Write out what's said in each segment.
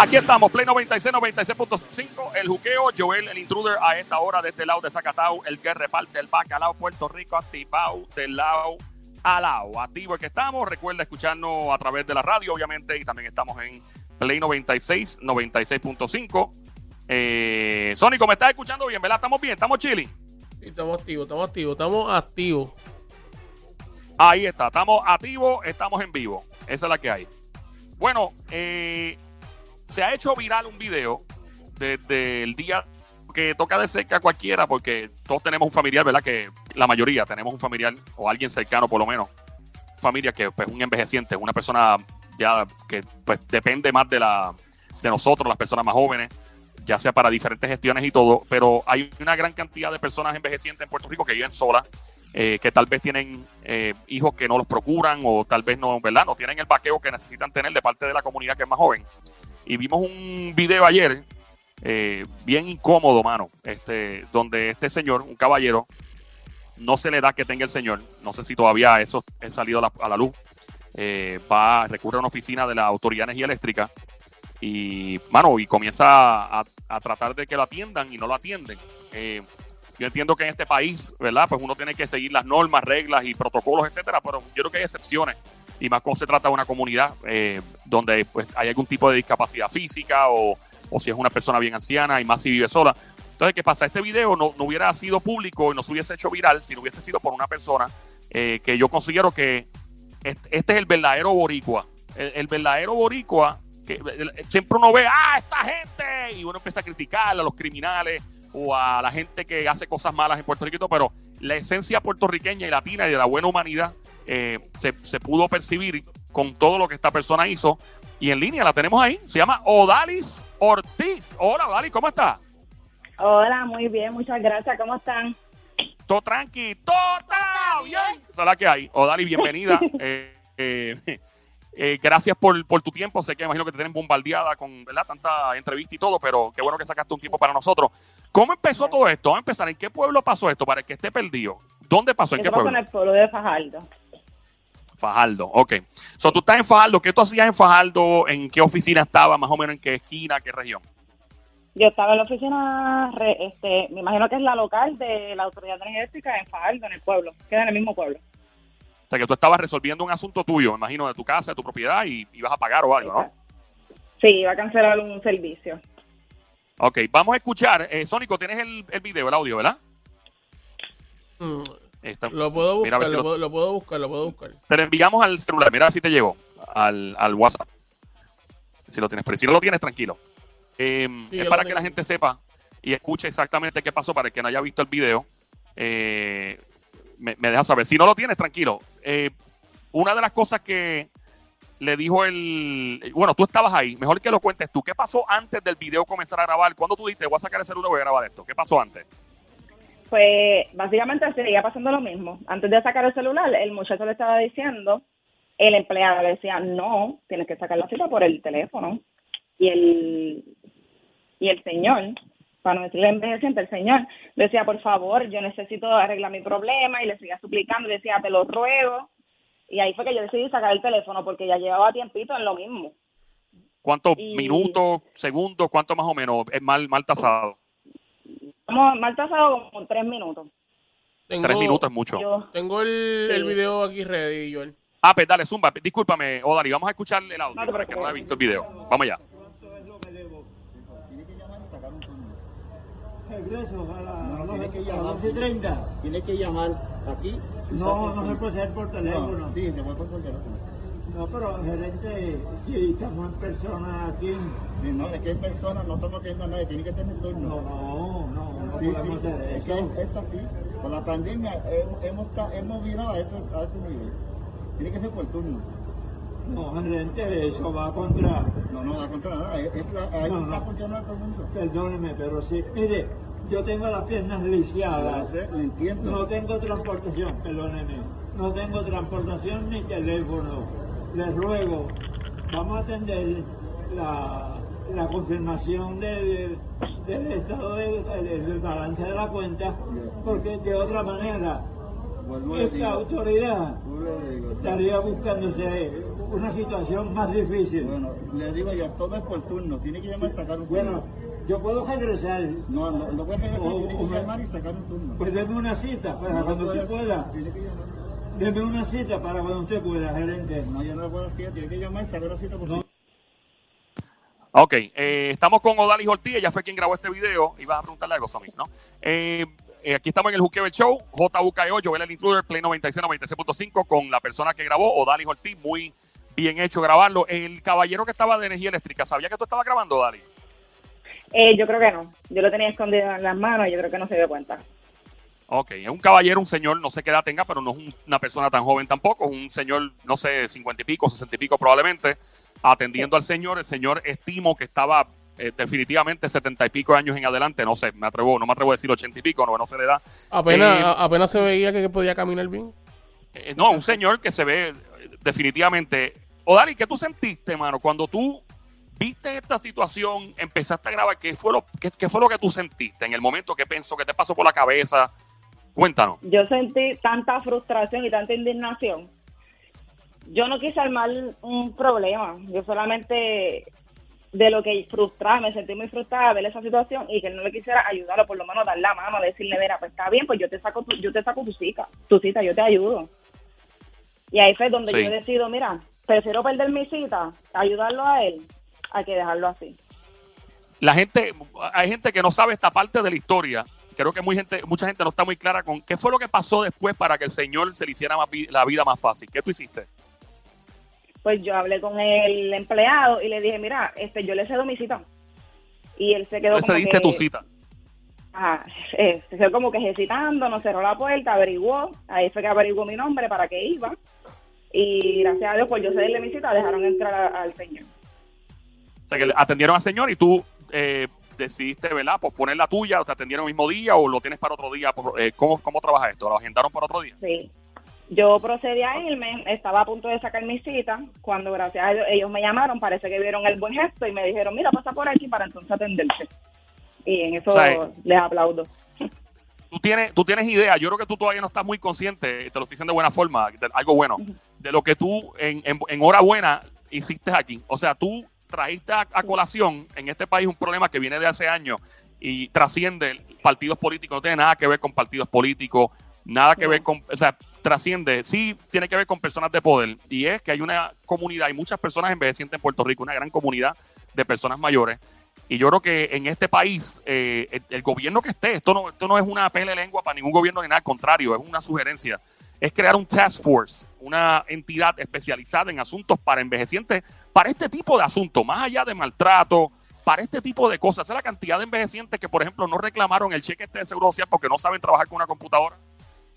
Aquí estamos, Play 96, 96.5, el juqueo, Joel, el intruder, a esta hora de este lado de Zacatau, el que reparte el bacalao, Puerto Rico, activado del lado a lado. Activo es que estamos, recuerda escucharnos a través de la radio, obviamente, y también estamos en Play 96, 96.5. Eh, Sónico, ¿me estás escuchando bien, verdad? ¿Estamos bien? ¿Estamos chilling? Sí, estamos activos, estamos activos, estamos activos. Ahí está, estamos activos, estamos en vivo. Esa es la que hay. Bueno, eh, se ha hecho viral un video desde el día que toca de cerca a cualquiera, porque todos tenemos un familiar, ¿verdad? Que la mayoría tenemos un familiar o alguien cercano, por lo menos, familia que es pues, un envejeciente, una persona ya que pues depende más de la de nosotros, las personas más jóvenes, ya sea para diferentes gestiones y todo, pero hay una gran cantidad de personas envejecientes en Puerto Rico que viven solas, eh, que tal vez tienen eh, hijos que no los procuran o tal vez no, ¿verdad? No tienen el vaqueo que necesitan tener de parte de la comunidad que es más joven. Y vimos un video ayer, eh, bien incómodo, mano, este, donde este señor, un caballero, no se le da que tenga el señor, no sé si todavía eso ha salido a la, luz, eh, va, recurre a una oficina de la Autoridad de Energía Eléctrica y, mano, y comienza a, a tratar de que lo atiendan y no lo atienden. Eh, yo entiendo que en este país, ¿verdad? Pues uno tiene que seguir las normas, reglas y protocolos, etcétera, pero yo creo que hay excepciones y más cuando se trata de una comunidad eh, donde pues hay algún tipo de discapacidad física o, o, si es una persona bien anciana y más si vive sola. Entonces, ¿qué pasa? Este video no, no hubiera sido público y no se hubiese hecho viral si no hubiese sido por una persona eh, que yo considero que este, es el verdadero boricua. El, el verdadero boricua, que siempre uno ve, ah, esta gente, y uno empieza a criticar a los criminales o a la gente que hace cosas malas en Puerto Rico, pero la esencia puertorriqueña y latina y de la buena humanidad eh, se, se, pudo percibir con todo lo que esta persona hizo. Y en línea la tenemos ahí. Se llama Odalis Ortiz. Hola, Odalis, ¿cómo está? Hola, muy bien, muchas gracias. ¿Cómo están? Todo tranqui, todo está bien. Esa es la que hay. Odalis, bienvenida. eh, eh, eh, gracias por, por, tu tiempo. Sé que imagino que te tienen bombardeada con ¿verdad? tanta entrevista y todo, pero qué bueno que sacaste un tiempo para nosotros. ¿Cómo empezó todo esto? Vamos a empezar. ¿En qué pueblo pasó esto para el que esté perdido? ¿Dónde pasó? ¿En Esto qué pueblo? en el pueblo de Fajardo. Fajardo, ok. So, tú estás en Fajardo. ¿Qué tú hacías en Fajardo? ¿En qué oficina estaba? Más o menos en qué esquina, qué región? Yo estaba en la oficina, este, me imagino que es la local de la Autoridad Energética en Fajardo, en el pueblo. Queda en el mismo pueblo. O sea, que tú estabas resolviendo un asunto tuyo, me imagino, de tu casa, de tu propiedad, y ibas a pagar o algo, ¿no? Sí, iba a cancelar un servicio. Ok, vamos a escuchar. Eh, Sónico, tienes el, el, video, el audio, ¿verdad? Mm, Está, lo puedo buscar, si lo, puedo, lo, puedo, buscar, lo puedo buscar. Te lo enviamos al celular, mira si te llegó, al, al WhatsApp. Si lo tienes, pero si no lo tienes, tranquilo. Eh, sí, es para que la gente sepa y escuche exactamente qué pasó para el que no haya visto el video. Eh, me, me deja saber. Si no lo tienes, tranquilo. Eh, una de las cosas que le dijo el. Bueno, tú estabas ahí. Mejor que lo cuentes tú. ¿Qué pasó antes del video comenzar a grabar? ¿Cuándo tú dijiste, voy a sacar el celular voy a grabar esto? ¿Qué pasó antes? Pues básicamente seguía pasando lo mismo. Antes de sacar el celular, el muchacho le estaba diciendo, el empleado le decía, no, tienes que sacar la cita por el teléfono. Y el, y el señor, para no decirle envejeciente, el señor decía, por favor, yo necesito arreglar mi problema. Y le seguía suplicando, decía, te lo ruego. Y ahí fue que yo decidí sacar el teléfono porque ya llevaba tiempito en lo mismo. ¿Cuántos y... minutos, segundos, cuánto más o menos es mal, mal tasado? Como mal tasado como tres minutos. Tengo, tres minutos es mucho. Yo, tengo el, sí. el, video aquí ready, Joel. Ah, pues dale, Zumba. Discúlpame, Odari, vamos a escuchar el audio no, para que no haya visto el video. Vamos allá. Regreso a la, no, no, tiene que llamar, 11.30. Tiene que llamar aquí. No, no se puede hacer por teléfono. No, sí, se puede por teléfono. No, pero gerente, si estamos en persona aquí. Sí, no, es que en persona no estamos haciendo nada, tiene que tener turno. No, no, no, no sí, sí, es, eso. que es así. Con la pandemia hemos, hemos, hemos virado a ese, a ese nivel. Tiene que ser por turno. No, gerente, eso va contra. No, no va contra nada. Es, es la, ahí No, está no. funcionando todo el mundo. Perdóneme, pero sí. Mire, yo tengo las piernas lisiadas. Lo sé, lo entiendo. No tengo transportación, perdóneme. No tengo transportación ni teléfono. Les ruego, vamos a atender la, la confirmación del, del estado del, balance de la cuenta, porque de otra manera a esta autoridad a estaría buscándose una situación más difícil. Bueno, le digo ya, todo es por turno, tiene que llamar y sacar un turno. Bueno, yo puedo regresar. No, no, no puede regresar, tiene que llamar y sacar un turno. Pues deme una cita para cuando usted pueda. Tiene que llamar. Deme una cita para cuando usted pueda, gerente. No, yo no le puedo decir, tiene que llamar y sacar una cita por no. Ok, eh, estamos con Odalis Ortiz, ella fue quien grabó este video. Ibas a preguntarle algo, Sammy, ¿no? Eh, eh, aquí estamos en el Juqueo Show, JUKEO, Joel el Intruder, Play 96, 96.5, con la persona que grabó, Odalis Ortiz, muy bien hecho grabarlo. El caballero que estaba de energía eléctrica, ¿sabía que tú estabas grabando, Odalis? Eh, yo creo que no. Yo lo tenía escondido en las manos y yo creo que no se dio cuenta. Ok, es un caballero, un señor, no sé qué edad tenga, pero no es una persona tan joven tampoco, es un señor, no sé, cincuenta y pico, sesenta y pico probablemente, atendiendo al señor. El señor estimo que estaba eh, definitivamente setenta y pico años en adelante, no sé, me atrevo, no me atrevo a decir ochenta y pico, no, no se le da. Apenas, eh, apenas se veía que podía caminar bien. Eh, no, un señor que se ve definitivamente. Odari, ¿qué tú sentiste, mano, cuando tú viste esta situación, empezaste a grabar, ¿qué fue lo, qué, fue lo que tú sentiste en el momento? ¿Qué pensó? ¿Qué te pasó por la cabeza? Cuéntanos. Yo sentí tanta frustración y tanta indignación. Yo no quise armar un problema. Yo solamente de lo que frustraba, me sentí muy frustrada de ver esa situación y que no le quisiera ayudar o por lo menos dar la mano, decirle, mira, pues está bien, pues yo te saco tu, yo te saco tu cita, tu cita, yo te ayudo. Y ahí fue donde yo decido, mira, prefiero perder mi cita, ayudarlo a él, a que dejarlo así. La gente, hay gente que no sabe esta parte de la historia. Creo que muy gente, mucha gente no está muy clara con qué fue lo que pasó después para que el Señor se le hiciera la vida más fácil. ¿Qué tú hiciste? Pues yo hablé con el empleado y le dije, mira, este, yo le cedo mi cita. Y él se quedó ¿Le cediste tu cita? Ajá, eh, se quedó como que hesitando, nos cerró la puerta, averiguó, ahí fue que averiguó mi nombre para que iba. Y gracias a Dios, pues yo cederle mi cita, dejaron entrar al señor. O sea, que atendieron al señor y tú eh, decidiste, ¿verdad? Pues poner la tuya, o te atendieron el mismo día o lo tienes para otro día. Eh, ¿cómo, ¿Cómo trabaja esto? ¿Lo agendaron para otro día? Sí, yo procedí a irme, estaba a punto de sacar mi cita, cuando gracias a ellos, ellos me llamaron, parece que vieron el buen gesto y me dijeron, mira, pasa por aquí para entonces atenderte. Y en eso les aplaudo. Tú tienes, tú tienes idea, yo creo que tú todavía no estás muy consciente, te lo estoy diciendo de buena forma, de algo bueno, de lo que tú en, en, hora buena hiciste aquí. O sea, tú trajiste a, a, colación en este país un problema que viene de hace años y trasciende partidos políticos, no tiene nada que ver con partidos políticos, nada que ver con, o sea, trasciende, sí tiene que ver con personas de poder y es que hay una comunidad, hay muchas personas envejecientes en Puerto Rico, una gran comunidad de personas mayores y yo creo que en este país eh, el, gobierno que esté, esto no, esto no es una pele lengua para ningún gobierno ni nada, al contrario, es una sugerencia, es crear un task force, una entidad especializada en asuntos para envejecientes, para este tipo de asuntos, más allá de maltrato, para este tipo de cosas. Esa es la cantidad de envejecientes que, por ejemplo, no reclamaron el cheque este de seguro social porque no saben trabajar con una computadora.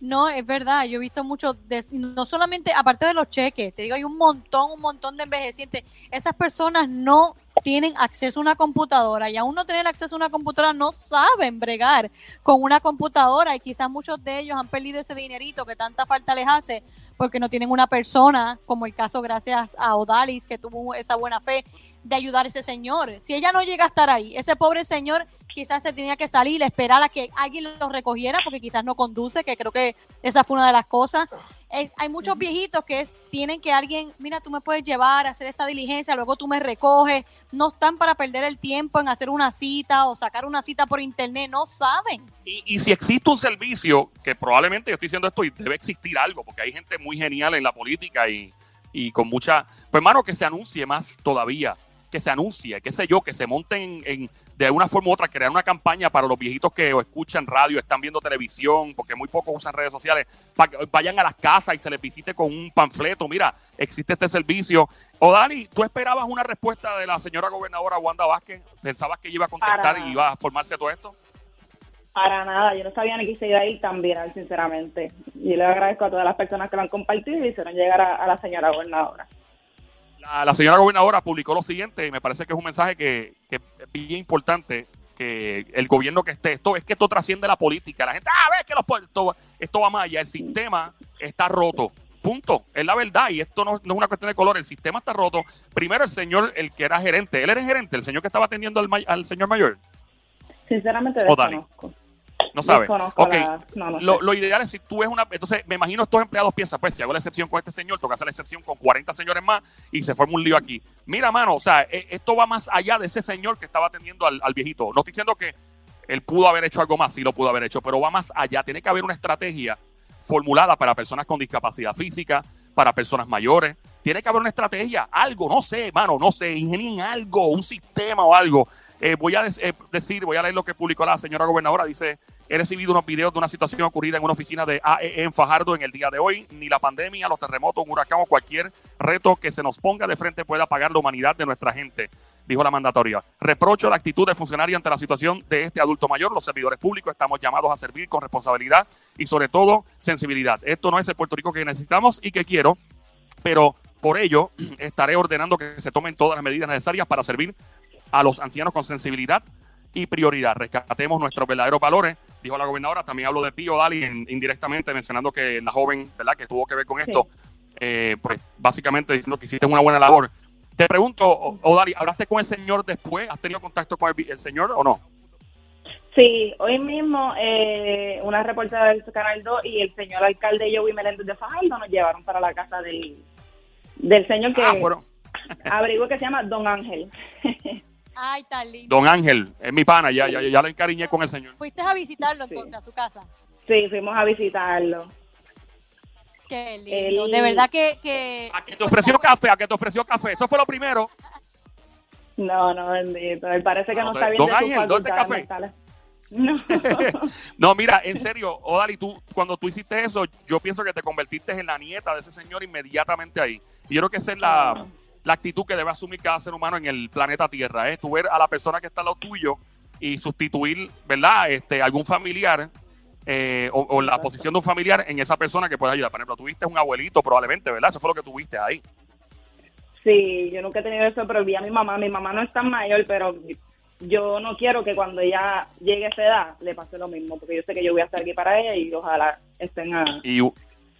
No, es verdad, yo he visto mucho, no solamente, aparte de los cheques, te digo, hay un montón, un montón de envejecientes. Esas personas no tienen acceso a una computadora y aún no tener acceso a una computadora no saben bregar con una computadora y quizás muchos de ellos han perdido ese dinerito que tanta falta les hace porque no tienen una persona, como el caso gracias a Odalis, que tuvo esa buena fe de ayudar a ese señor. Si ella no llega a estar ahí, ese pobre señor quizás se tenía que salir, esperar a que alguien lo recogiera, porque quizás no conduce, que creo que esa fue una de las cosas. Hay muchos viejitos que tienen que alguien, mira, tú me puedes llevar a hacer esta diligencia, luego tú me recoges, no están para perder el tiempo en hacer una cita o sacar una cita por internet, no saben. Y, y si existe un servicio, que probablemente yo estoy diciendo esto y debe existir algo, porque hay gente muy genial en la política y, y con mucha, pues hermano, que se anuncie más todavía que se anuncie, qué sé yo, que se monten en, de una forma u otra, crear una campaña para los viejitos que escuchan radio, están viendo televisión, porque muy pocos usan redes sociales, para que vayan a las casas y se les visite con un panfleto, mira, existe este servicio. O Dani, ¿tú esperabas una respuesta de la señora gobernadora Wanda Vázquez? ¿Pensabas que iba a contestar y iba a formarse todo esto? Para nada, yo no sabía ni que se iba a ir tan viral, sinceramente. Y le agradezco a todas las personas que lo han compartido y hicieron llegar a la señora gobernadora. La, señora gobernadora publicó lo siguiente y me parece que es un mensaje que, es bien importante que el gobierno que esté, esto es que esto trasciende la política. La gente, ah, ves que los, esto, esto va más allá, el sistema está roto. Punto. Es la verdad y esto no, es una cuestión de color. El sistema está roto. Primero, el señor, el que era gerente, él era gerente, el señor que estaba atendiendo al, al señor mayor. Sinceramente, desconozco. No sabes. Ok. lo, ideal es si tú es una. Entonces, me imagino estos empleados piensan, pues si hago la excepción con este señor, toca hacer la excepción con 40 señores más y se forma un lío aquí. Mira, mano, o sea, e, esto va más allá de ese señor que estaba atendiendo al, al viejito. No estoy diciendo que él pudo haber hecho algo más, sí lo pudo haber hecho, pero va más allá. Tiene que haber una estrategia formulada para personas con discapacidad física, para personas mayores. Tiene que haber una estrategia, algo, no sé, mano, no sé, ingenien algo, un sistema o algo. Eh, voy a eh, decir, voy a leer lo que publicó la señora gobernadora. Dice, he recibido unos videos de una situación ocurrida en una oficina de AEE en Fajardo en el día de hoy. Ni la pandemia, los terremotos, un huracán o cualquier reto que se nos ponga de frente pueda apagar la humanidad de nuestra gente dijo la mandatoria. Reprocho la actitud del funcionario ante la situación de este adulto mayor. Los servidores públicos estamos llamados a servir con responsabilidad y sobre todo sensibilidad. Esto no es el Puerto Rico que necesitamos y que quiero, pero por ello estaré ordenando que se tomen todas las medidas necesarias para servir a los ancianos con sensibilidad y prioridad. Rescatemos nuestros verdaderos valores, dijo la gobernadora. También hablo de Pío Dali indirectamente mencionando que la joven, ¿verdad?, que tuvo que ver con esto, eh, pues básicamente diciendo que hiciste una buena labor. Te pregunto, Odari, ¿hablaste con el señor después? ¿Has tenido contacto con el, señor o no? Sí, hoy mismo eh, una reportera del Canal 2 y el señor alcalde Joey Meléndez de Fajardo nos llevaron para la casa del, del señor que ah, abrigo que se llama Don Ángel. Ay, tal Don Ángel, es mi pana, ya, ya, ya lo encariñé con el señor. ¿Fuiste a visitarlo entonces a su casa? Sí, fuimos a visitarlo. Qué lindo. De verdad que, A que te ofreció café, a que te ofreció café. Eso fue lo primero. No, no, bendito. Él parece que no, está bien. Don Ángel, ¿dónde está café? No. no, mira, en serio, Odali, tú, cuando tú hiciste eso, yo pienso que te convertiste en la nieta de ese señor inmediatamente ahí. Y yo creo que esa es la, ah. La actitud que debe asumir cada ser humano en el planeta Tierra, es ¿eh? tú ver a la persona que está al lado tuyo y sustituir, ¿verdad? Este, algún familiar eh, o, la posición de un familiar en esa persona que puede ayudar. Por ejemplo, tuviste un abuelito probablemente, ¿verdad? Eso fue lo que tuviste ahí. Sí, yo nunca he tenido eso, pero vi a mi mamá. Mi mamá no es tan mayor, pero yo no quiero que cuando ella llegue a esa edad le pase lo mismo, porque yo sé que yo voy a estar aquí para ella y ojalá estén a... Y,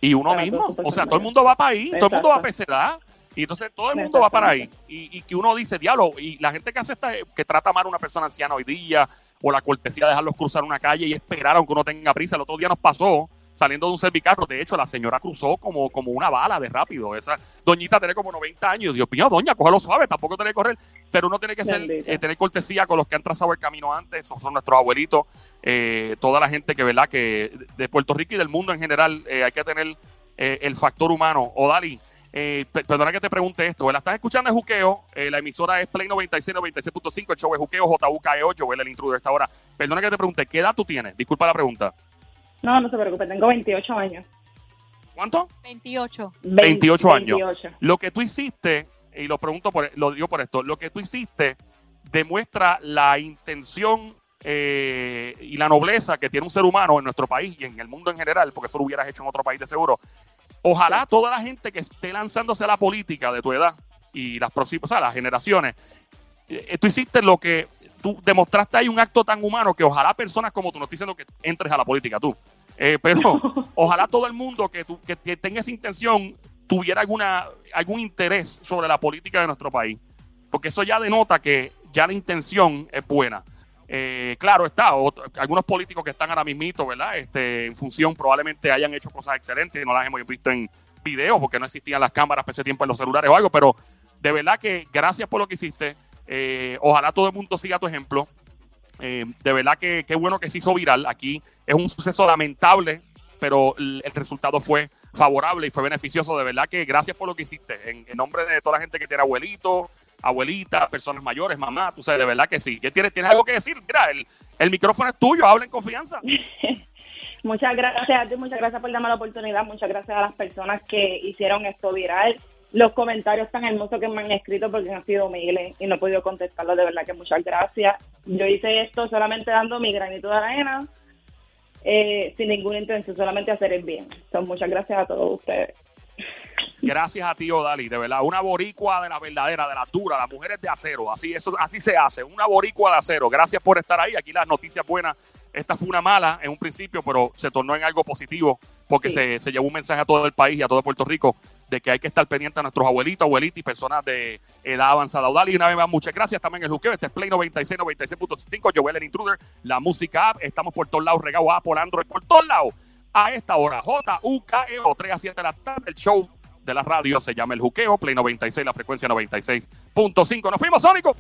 y uno mismo, o sea, todo el mundo va para ahí, todo el mundo va a esa edad. Y entonces todo el mundo va para ahí. Y, y, que uno dice, diablo, y la gente que hace esta, que trata mal a una persona anciana hoy día, o la cortesía de dejarlos cruzar una calle y esperar aunque uno tenga prisa. El otro día nos pasó saliendo de un servicarro. De hecho, la señora cruzó como, como una bala de rápido. Esa doñita tiene como 90 años. Dios mío, doña, cógelo suave, tampoco tiene que correr. Pero uno tiene que ser, eh, tener cortesía con los que han trazado el camino antes. Son, son nuestros abuelitos. Eh, toda la gente que, ¿verdad? Que de Puerto Rico y del mundo en general eh, hay que tener el factor humano. O Dali, eh, perdona que te pregunte esto. La estás escuchando en Juqueo. Eh, la emisora es Play 96, 96.5. El show es Juqueo, JUKE8. Joel, el intruder esta hora. Perdona que te pregunte, ¿qué edad tú tienes? Disculpa la pregunta. No, no se preocupe. Tengo 28 años. ¿Cuánto? 28. 28 años. Lo que tú hiciste, y lo pregunto por, lo digo por esto, lo que tú hiciste demuestra la intención eh, y la nobleza que tiene un ser humano en nuestro país y en el mundo en general, porque eso lo hubieras hecho en otro país de seguro, Ojalá toda la gente que esté lanzándose a la política de tu edad y las próximas, o sea, las generaciones, eh, tú hiciste lo que tú demostraste ahí un acto tan humano que ojalá personas como tú, no estoy diciendo que entres a la política tú, eh, pero ojalá todo el mundo que, tú, que, tenga esa intención tuviera alguna, algún interés sobre la política de nuestro país, porque eso ya denota que ya la intención es buena. Eh, claro está, algunos políticos que están ahora mismito, ¿verdad? Este, en función probablemente hayan hecho cosas excelentes y no las hemos visto en videos porque no existían las cámaras por ese tiempo en los celulares o algo, pero de verdad que gracias por lo que hiciste. Eh, ojalá todo el mundo siga tu ejemplo. Eh, de verdad que qué bueno que se hizo viral. Aquí es un suceso lamentable, pero el, resultado fue favorable y fue beneficioso. De verdad que gracias por lo que hiciste. En, en nombre de toda la gente que tiene abuelitos, abuelitas, personas mayores, mamá, tú sabes, de verdad que sí. ¿Qué tienes, tienes algo que decir? Mira, el, el micrófono es tuyo, habla en confianza. muchas gracias a ti, muchas gracias por darme la oportunidad, muchas gracias a las personas que hicieron esto viral. Los comentarios tan hermosos que me han escrito porque han sido miles y no he podido contestarlos, de verdad que muchas gracias. Yo hice esto solamente dando mi granito de arena, eh, sin ninguna intención, solamente hacer el bien. Entonces, muchas gracias a todos ustedes. Gracias a ti, Odali, de verdad. Una boricua de la verdadera, de la dura, las mujeres de acero. Así, eso, así se hace. Una boricua de acero. Gracias por estar ahí. Aquí las noticias buenas. Esta fue una mala en un principio, pero se tornó en algo positivo porque se, se llevó un mensaje a todo el país y a todo Puerto Rico de que hay que estar pendiente a nuestros abuelitos, abuelitas y personas de edad avanzada. Y una vez más, muchas gracias. También el juqueo. Este es Play 96, 96.5. Joel el Intruder, la música app. Estamos por todos lados, regado A por Android, por todos lados a esta hora. J-U-K-E-O, 3 a 7 de la tarde. El show de la radio se llama El Juqueo, Play 96, la frecuencia 96.5. Nos fuimos, Sónico.